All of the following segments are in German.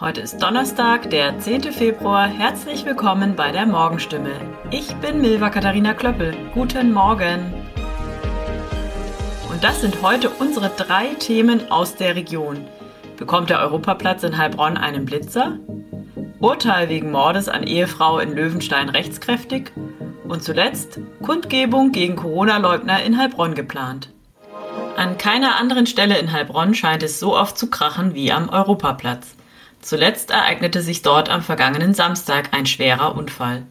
Heute ist Donnerstag, der 10. Februar. Herzlich willkommen bei der Morgenstimme. Ich bin Milva Katharina Klöppel. Guten Morgen. Und das sind heute unsere drei Themen aus der Region. Bekommt der Europaplatz in Heilbronn einen Blitzer? Urteil wegen Mordes an Ehefrau in Löwenstein rechtskräftig? Und zuletzt Kundgebung gegen Corona-Leugner in Heilbronn geplant. An keiner anderen Stelle in Heilbronn scheint es so oft zu krachen wie am Europaplatz. Zuletzt ereignete sich dort am vergangenen Samstag ein schwerer Unfall.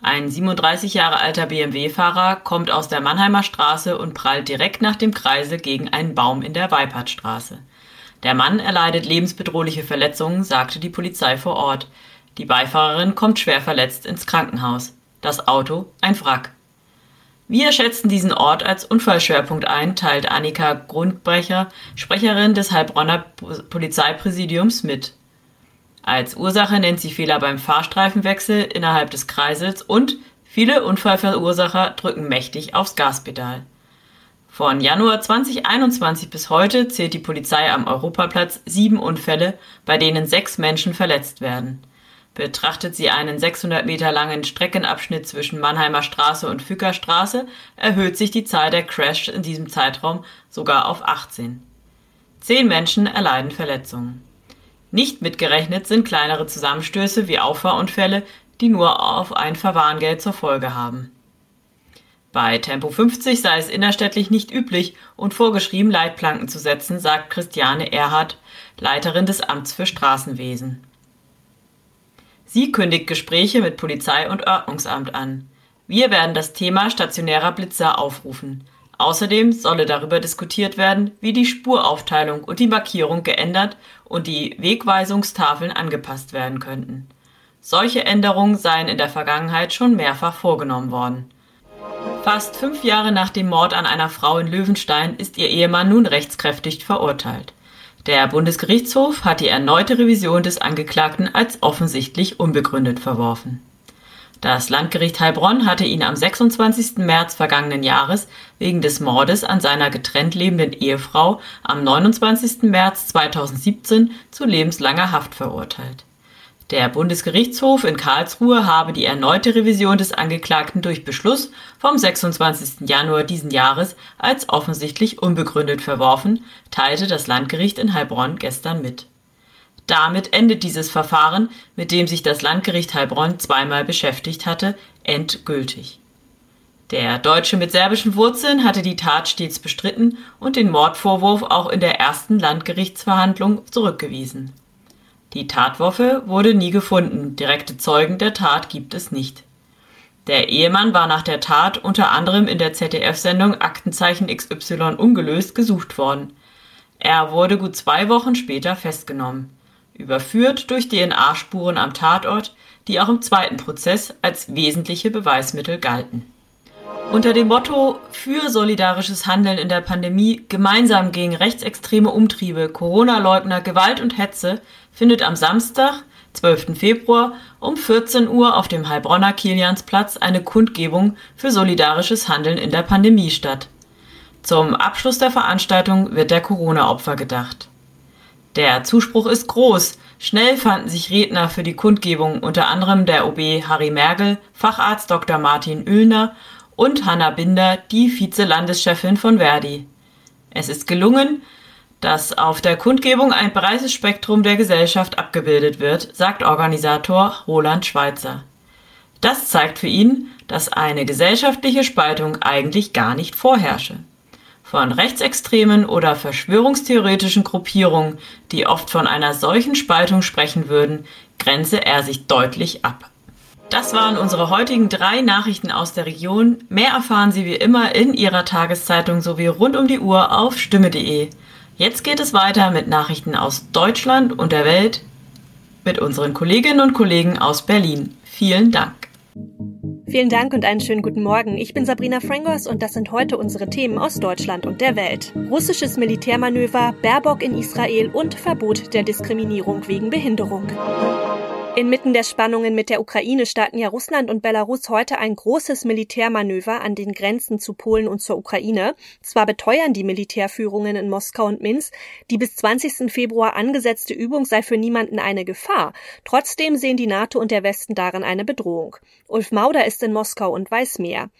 Ein 37 Jahre alter BMW-Fahrer kommt aus der Mannheimer Straße und prallt direkt nach dem Kreisel gegen einen Baum in der Weipertstraße. Der Mann erleidet lebensbedrohliche Verletzungen, sagte die Polizei vor Ort. Die Beifahrerin kommt schwer verletzt ins Krankenhaus. Das Auto ein Wrack. Wir schätzen diesen Ort als Unfallschwerpunkt ein, teilt Annika Grundbrecher, Sprecherin des Heilbronner Polizeipräsidiums mit. Als Ursache nennt sie Fehler beim Fahrstreifenwechsel innerhalb des Kreisels und viele Unfallverursacher drücken mächtig aufs Gaspedal. Von Januar 2021 bis heute zählt die Polizei am Europaplatz sieben Unfälle, bei denen sechs Menschen verletzt werden. Betrachtet sie einen 600 Meter langen Streckenabschnitt zwischen Mannheimer Straße und Fücker Straße, erhöht sich die Zahl der Crashs in diesem Zeitraum sogar auf 18. Zehn Menschen erleiden Verletzungen. Nicht mitgerechnet sind kleinere Zusammenstöße wie Auffahrunfälle, die nur auf ein Verwarngeld zur Folge haben. Bei Tempo 50 sei es innerstädtlich nicht üblich und vorgeschrieben, Leitplanken zu setzen, sagt Christiane Erhardt, Leiterin des Amts für Straßenwesen. Sie kündigt Gespräche mit Polizei und Ordnungsamt an. Wir werden das Thema stationärer Blitzer aufrufen. Außerdem solle darüber diskutiert werden, wie die Spuraufteilung und die Markierung geändert und die Wegweisungstafeln angepasst werden könnten. Solche Änderungen seien in der Vergangenheit schon mehrfach vorgenommen worden. Fast fünf Jahre nach dem Mord an einer Frau in Löwenstein ist ihr Ehemann nun rechtskräftig verurteilt. Der Bundesgerichtshof hat die erneute Revision des Angeklagten als offensichtlich unbegründet verworfen. Das Landgericht Heilbronn hatte ihn am 26. März vergangenen Jahres wegen des Mordes an seiner getrennt lebenden Ehefrau am 29. März 2017 zu lebenslanger Haft verurteilt. Der Bundesgerichtshof in Karlsruhe habe die erneute Revision des Angeklagten durch Beschluss vom 26. Januar diesen Jahres als offensichtlich unbegründet verworfen, teilte das Landgericht in Heilbronn gestern mit damit endet dieses Verfahren, mit dem sich das Landgericht Heilbronn zweimal beschäftigt hatte, endgültig. Der Deutsche mit serbischen Wurzeln hatte die Tat stets bestritten und den Mordvorwurf auch in der ersten Landgerichtsverhandlung zurückgewiesen. Die Tatwaffe wurde nie gefunden, direkte Zeugen der Tat gibt es nicht. Der Ehemann war nach der Tat unter anderem in der ZDF-Sendung Aktenzeichen XY ungelöst gesucht worden. Er wurde gut zwei Wochen später festgenommen überführt durch DNA-Spuren am Tatort, die auch im zweiten Prozess als wesentliche Beweismittel galten. Unter dem Motto für solidarisches Handeln in der Pandemie gemeinsam gegen rechtsextreme Umtriebe, Corona-Leugner, Gewalt und Hetze findet am Samstag, 12. Februar um 14 Uhr auf dem Heilbronner Kiliansplatz eine Kundgebung für solidarisches Handeln in der Pandemie statt. Zum Abschluss der Veranstaltung wird der Corona-Opfer gedacht. Der Zuspruch ist groß. Schnell fanden sich Redner für die Kundgebung, unter anderem der OB Harry Mergel, Facharzt Dr. Martin Oehlner und Hanna Binder, die Vize-Landeschefin von Verdi. Es ist gelungen, dass auf der Kundgebung ein breites Spektrum der Gesellschaft abgebildet wird, sagt Organisator Roland Schweitzer. Das zeigt für ihn, dass eine gesellschaftliche Spaltung eigentlich gar nicht vorherrsche. Von rechtsextremen oder verschwörungstheoretischen Gruppierungen, die oft von einer solchen Spaltung sprechen würden, grenze er sich deutlich ab. Das waren unsere heutigen drei Nachrichten aus der Region. Mehr erfahren Sie wie immer in Ihrer Tageszeitung sowie rund um die Uhr auf stimme.de. Jetzt geht es weiter mit Nachrichten aus Deutschland und der Welt mit unseren Kolleginnen und Kollegen aus Berlin. Vielen Dank. Vielen Dank und einen schönen guten Morgen. Ich bin Sabrina Frangos und das sind heute unsere Themen aus Deutschland und der Welt. Russisches Militärmanöver, Baerbock in Israel und Verbot der Diskriminierung wegen Behinderung. Inmitten der Spannungen mit der Ukraine starten ja Russland und Belarus heute ein großes Militärmanöver an den Grenzen zu Polen und zur Ukraine. Zwar beteuern die Militärführungen in Moskau und Minsk, die bis 20. Februar angesetzte Übung sei für niemanden eine Gefahr. Trotzdem sehen die NATO und der Westen darin eine Bedrohung. Ulf Mauder ist in Moskau und weiß mehr.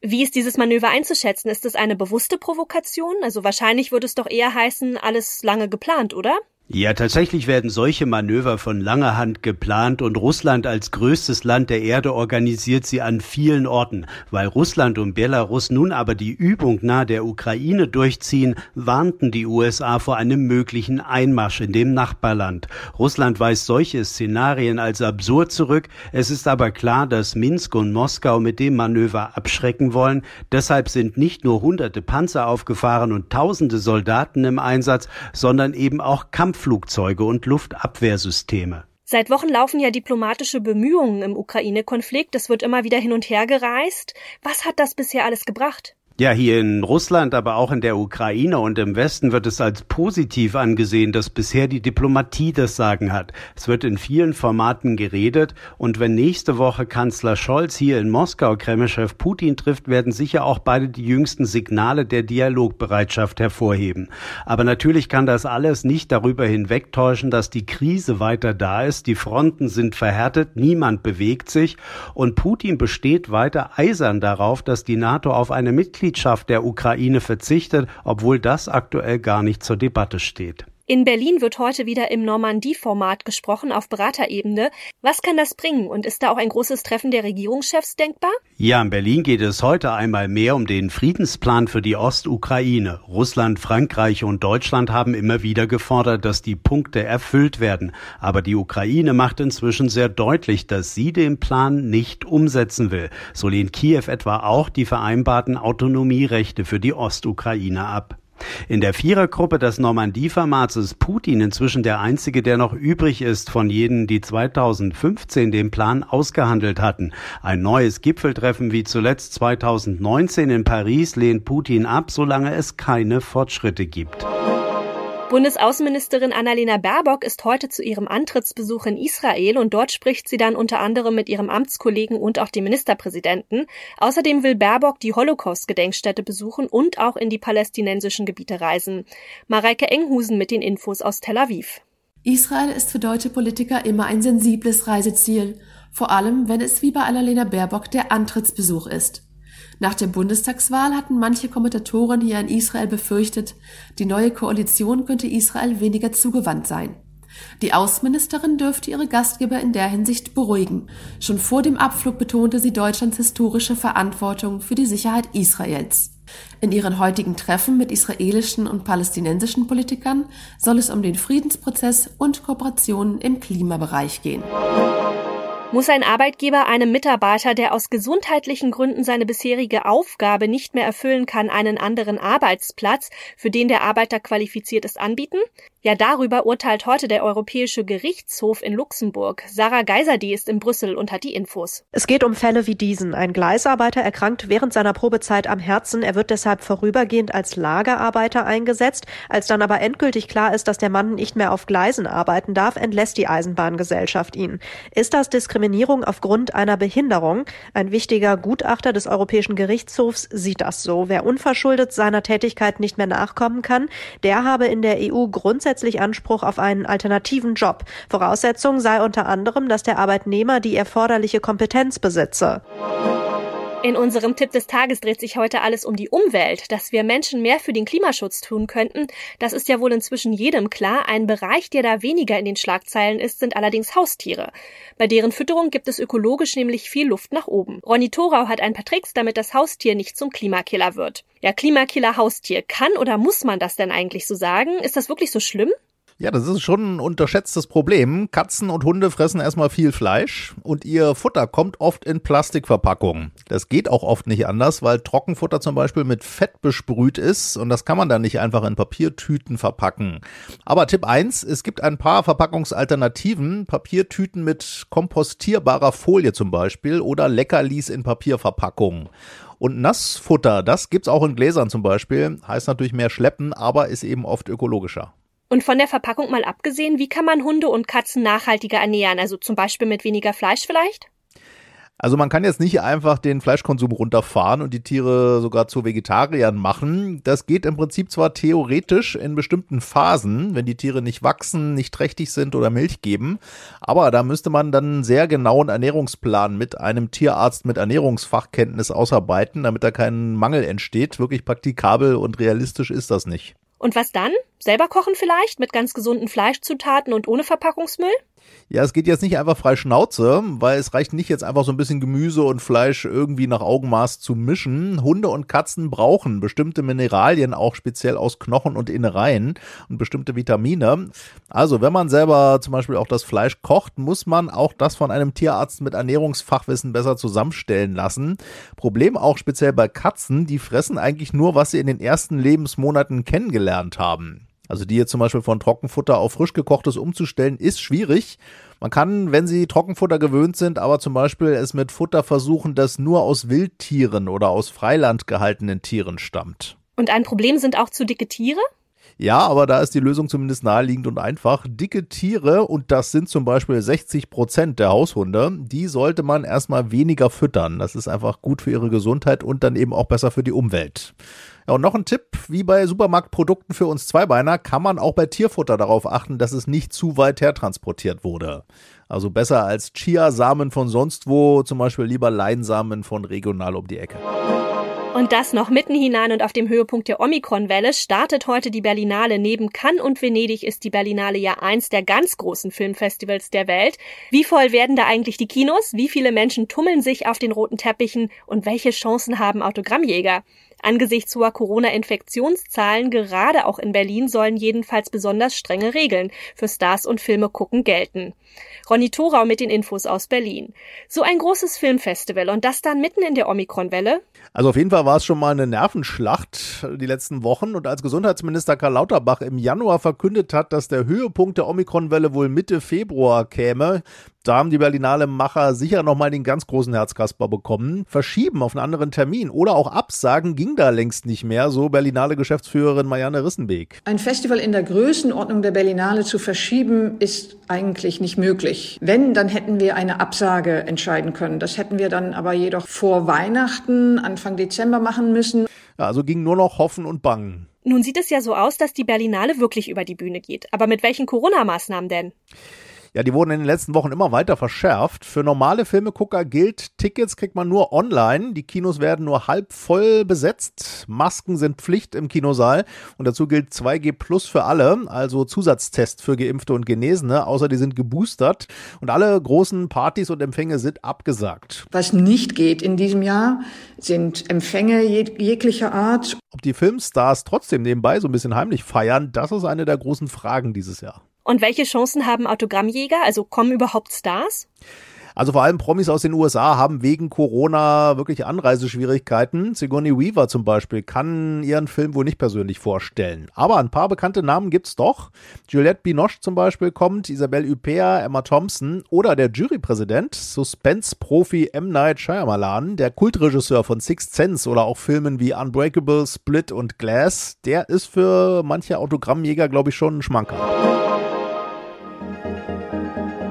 Wie ist dieses Manöver einzuschätzen? Ist es eine bewusste Provokation? Also wahrscheinlich würde es doch eher heißen, alles lange geplant, oder? Ja, tatsächlich werden solche Manöver von langer Hand geplant und Russland als größtes Land der Erde organisiert sie an vielen Orten. Weil Russland und Belarus nun aber die Übung nahe der Ukraine durchziehen, warnten die USA vor einem möglichen Einmarsch in dem Nachbarland. Russland weist solche Szenarien als absurd zurück. Es ist aber klar, dass Minsk und Moskau mit dem Manöver abschrecken wollen. Deshalb sind nicht nur hunderte Panzer aufgefahren und tausende Soldaten im Einsatz, sondern eben auch Kampf Kampfflugzeuge und Luftabwehrsysteme. Seit Wochen laufen ja diplomatische Bemühungen im Ukraine-Konflikt. Es wird immer wieder hin und her gereist. Was hat das bisher alles gebracht? Ja, hier in Russland, aber auch in der Ukraine und im Westen wird es als positiv angesehen, dass bisher die Diplomatie das Sagen hat. Es wird in vielen Formaten geredet und wenn nächste Woche Kanzler Scholz hier in Moskau Kremlchef Putin trifft, werden sicher auch beide die jüngsten Signale der Dialogbereitschaft hervorheben. Aber natürlich kann das alles nicht darüber hinwegtäuschen, dass die Krise weiter da ist, die Fronten sind verhärtet, niemand bewegt sich und Putin besteht weiter eisern darauf, dass die NATO auf eine Mitglied Mitgliedschaft der Ukraine verzichtet, obwohl das aktuell gar nicht zur Debatte steht. In Berlin wird heute wieder im Normandie-Format gesprochen auf Beraterebene. Was kann das bringen und ist da auch ein großes Treffen der Regierungschefs denkbar? Ja, in Berlin geht es heute einmal mehr um den Friedensplan für die Ostukraine. Russland, Frankreich und Deutschland haben immer wieder gefordert, dass die Punkte erfüllt werden. Aber die Ukraine macht inzwischen sehr deutlich, dass sie den Plan nicht umsetzen will. So lehnt Kiew etwa auch die vereinbarten Autonomierechte für die Ostukraine ab. In der Vierergruppe des Normandie-Formats ist Putin inzwischen der einzige, der noch übrig ist von jenen, die 2015 den Plan ausgehandelt hatten. Ein neues Gipfeltreffen wie zuletzt 2019 in Paris lehnt Putin ab, solange es keine Fortschritte gibt. Bundesaußenministerin Annalena Baerbock ist heute zu ihrem Antrittsbesuch in Israel und dort spricht sie dann unter anderem mit ihrem Amtskollegen und auch dem Ministerpräsidenten. Außerdem will Baerbock die Holocaust-Gedenkstätte besuchen und auch in die palästinensischen Gebiete reisen. Mareike Enghusen mit den Infos aus Tel Aviv. Israel ist für deutsche Politiker immer ein sensibles Reiseziel, vor allem wenn es wie bei Annalena Baerbock der Antrittsbesuch ist. Nach der Bundestagswahl hatten manche Kommentatoren hier in Israel befürchtet, die neue Koalition könnte Israel weniger zugewandt sein. Die Außenministerin dürfte ihre Gastgeber in der Hinsicht beruhigen. Schon vor dem Abflug betonte sie Deutschlands historische Verantwortung für die Sicherheit Israels. In ihren heutigen Treffen mit israelischen und palästinensischen Politikern soll es um den Friedensprozess und Kooperationen im Klimabereich gehen. Muss ein Arbeitgeber einem Mitarbeiter, der aus gesundheitlichen Gründen seine bisherige Aufgabe nicht mehr erfüllen kann, einen anderen Arbeitsplatz, für den der Arbeiter qualifiziert ist, anbieten? Ja, darüber urteilt heute der Europäische Gerichtshof in Luxemburg. Sarah Geiserde ist in Brüssel und hat die Infos. Es geht um Fälle wie diesen. Ein Gleisarbeiter erkrankt während seiner Probezeit am Herzen. Er wird deshalb vorübergehend als Lagerarbeiter eingesetzt. Als dann aber endgültig klar ist, dass der Mann nicht mehr auf Gleisen arbeiten darf, entlässt die Eisenbahngesellschaft ihn. Ist das Diskriminierung aufgrund einer Behinderung? Ein wichtiger Gutachter des Europäischen Gerichtshofs sieht das so. Wer unverschuldet seiner Tätigkeit nicht mehr nachkommen kann, der habe in der EU grundsätzlich grundsätzlich Anspruch auf einen alternativen Job. Voraussetzung sei unter anderem, dass der Arbeitnehmer die erforderliche Kompetenz besitze. In unserem Tipp des Tages dreht sich heute alles um die Umwelt. Dass wir Menschen mehr für den Klimaschutz tun könnten, das ist ja wohl inzwischen jedem klar. Ein Bereich, der da weniger in den Schlagzeilen ist, sind allerdings Haustiere. Bei deren Fütterung gibt es ökologisch nämlich viel Luft nach oben. Ronny Thorau hat ein paar Tricks, damit das Haustier nicht zum Klimakiller wird. Ja, Klimakiller Haustier. Kann oder muss man das denn eigentlich so sagen? Ist das wirklich so schlimm? Ja, das ist schon ein unterschätztes Problem. Katzen und Hunde fressen erstmal viel Fleisch und ihr Futter kommt oft in Plastikverpackungen. Das geht auch oft nicht anders, weil Trockenfutter zum Beispiel mit Fett besprüht ist und das kann man dann nicht einfach in Papiertüten verpacken. Aber Tipp eins: es gibt ein paar Verpackungsalternativen. Papiertüten mit kompostierbarer Folie zum Beispiel oder Leckerlis in Papierverpackungen. Und Nassfutter, das gibt's auch in Gläsern zum Beispiel. Heißt natürlich mehr schleppen, aber ist eben oft ökologischer. Und von der Verpackung mal abgesehen, wie kann man Hunde und Katzen nachhaltiger ernähren? Also zum Beispiel mit weniger Fleisch vielleicht? Also man kann jetzt nicht einfach den Fleischkonsum runterfahren und die Tiere sogar zu Vegetariern machen. Das geht im Prinzip zwar theoretisch in bestimmten Phasen, wenn die Tiere nicht wachsen, nicht trächtig sind oder Milch geben, aber da müsste man dann einen sehr genauen Ernährungsplan mit einem Tierarzt mit Ernährungsfachkenntnis ausarbeiten, damit da kein Mangel entsteht. Wirklich praktikabel und realistisch ist das nicht. Und was dann? Selber kochen vielleicht mit ganz gesunden Fleischzutaten und ohne Verpackungsmüll? Ja, es geht jetzt nicht einfach frei Schnauze, weil es reicht nicht jetzt einfach so ein bisschen Gemüse und Fleisch irgendwie nach Augenmaß zu mischen. Hunde und Katzen brauchen bestimmte Mineralien, auch speziell aus Knochen und Innereien und bestimmte Vitamine. Also, wenn man selber zum Beispiel auch das Fleisch kocht, muss man auch das von einem Tierarzt mit Ernährungsfachwissen besser zusammenstellen lassen. Problem auch speziell bei Katzen, die fressen eigentlich nur, was sie in den ersten Lebensmonaten kennengelernt haben. Also die jetzt zum Beispiel von Trockenfutter auf frisch gekochtes umzustellen, ist schwierig. Man kann, wenn sie Trockenfutter gewöhnt sind, aber zum Beispiel es mit Futter versuchen, das nur aus Wildtieren oder aus Freiland gehaltenen Tieren stammt. Und ein Problem sind auch zu dicke Tiere? Ja, aber da ist die Lösung zumindest naheliegend und einfach. Dicke Tiere, und das sind zum Beispiel 60 Prozent der Haushunde, die sollte man erstmal weniger füttern. Das ist einfach gut für ihre Gesundheit und dann eben auch besser für die Umwelt. Ja, und noch ein Tipp, wie bei Supermarktprodukten für uns Zweibeiner, kann man auch bei Tierfutter darauf achten, dass es nicht zu weit hertransportiert wurde. Also besser als Chiasamen von sonst wo, zum Beispiel lieber Leinsamen von regional um die Ecke. Und das noch mitten hinein und auf dem Höhepunkt der Omikron-Welle startet heute die Berlinale. Neben Cannes und Venedig ist die Berlinale ja eins der ganz großen Filmfestivals der Welt. Wie voll werden da eigentlich die Kinos? Wie viele Menschen tummeln sich auf den roten Teppichen? Und welche Chancen haben Autogrammjäger? Angesichts hoher Corona-Infektionszahlen, gerade auch in Berlin, sollen jedenfalls besonders strenge Regeln für Stars und Filme gucken gelten. Ronny Thorau mit den Infos aus Berlin. So ein großes Filmfestival und das dann mitten in der Omikron-Welle? Also auf jeden Fall war es schon mal eine Nervenschlacht die letzten Wochen und als Gesundheitsminister Karl Lauterbach im Januar verkündet hat, dass der Höhepunkt der Omikron-Welle wohl Mitte Februar käme, da haben die Berlinale Macher sicher nochmal den ganz großen Herzkasper bekommen. Verschieben auf einen anderen Termin oder auch absagen ging da längst nicht mehr, so Berlinale Geschäftsführerin Marianne Rissenbeek. Ein Festival in der Größenordnung der Berlinale zu verschieben, ist eigentlich nicht möglich. Wenn, dann hätten wir eine Absage entscheiden können. Das hätten wir dann aber jedoch vor Weihnachten, Anfang Dezember machen müssen. Ja, also ging nur noch Hoffen und Bangen. Nun sieht es ja so aus, dass die Berlinale wirklich über die Bühne geht. Aber mit welchen Corona-Maßnahmen denn? Ja, die wurden in den letzten Wochen immer weiter verschärft. Für normale Filmegucker gilt, Tickets kriegt man nur online. Die Kinos werden nur halb voll besetzt. Masken sind Pflicht im Kinosaal. Und dazu gilt 2G Plus für alle, also Zusatztest für Geimpfte und Genesene, außer die sind geboostert. Und alle großen Partys und Empfänge sind abgesagt. Was nicht geht in diesem Jahr, sind Empfänge jeg jeglicher Art. Ob die Filmstars trotzdem nebenbei so ein bisschen heimlich feiern, das ist eine der großen Fragen dieses Jahr. Und welche Chancen haben Autogrammjäger? Also kommen überhaupt Stars? Also vor allem Promis aus den USA haben wegen Corona wirklich Anreiseschwierigkeiten. Sigourney Weaver zum Beispiel kann ihren Film wohl nicht persönlich vorstellen. Aber ein paar bekannte Namen gibt's doch. Juliette Binoche zum Beispiel kommt, Isabelle Huppert, Emma Thompson oder der Jurypräsident, Suspense-Profi M. Night Shyamalan, der Kultregisseur von Sixth Sense oder auch Filmen wie Unbreakable, Split und Glass. Der ist für manche Autogrammjäger, glaube ich, schon ein Schmanker.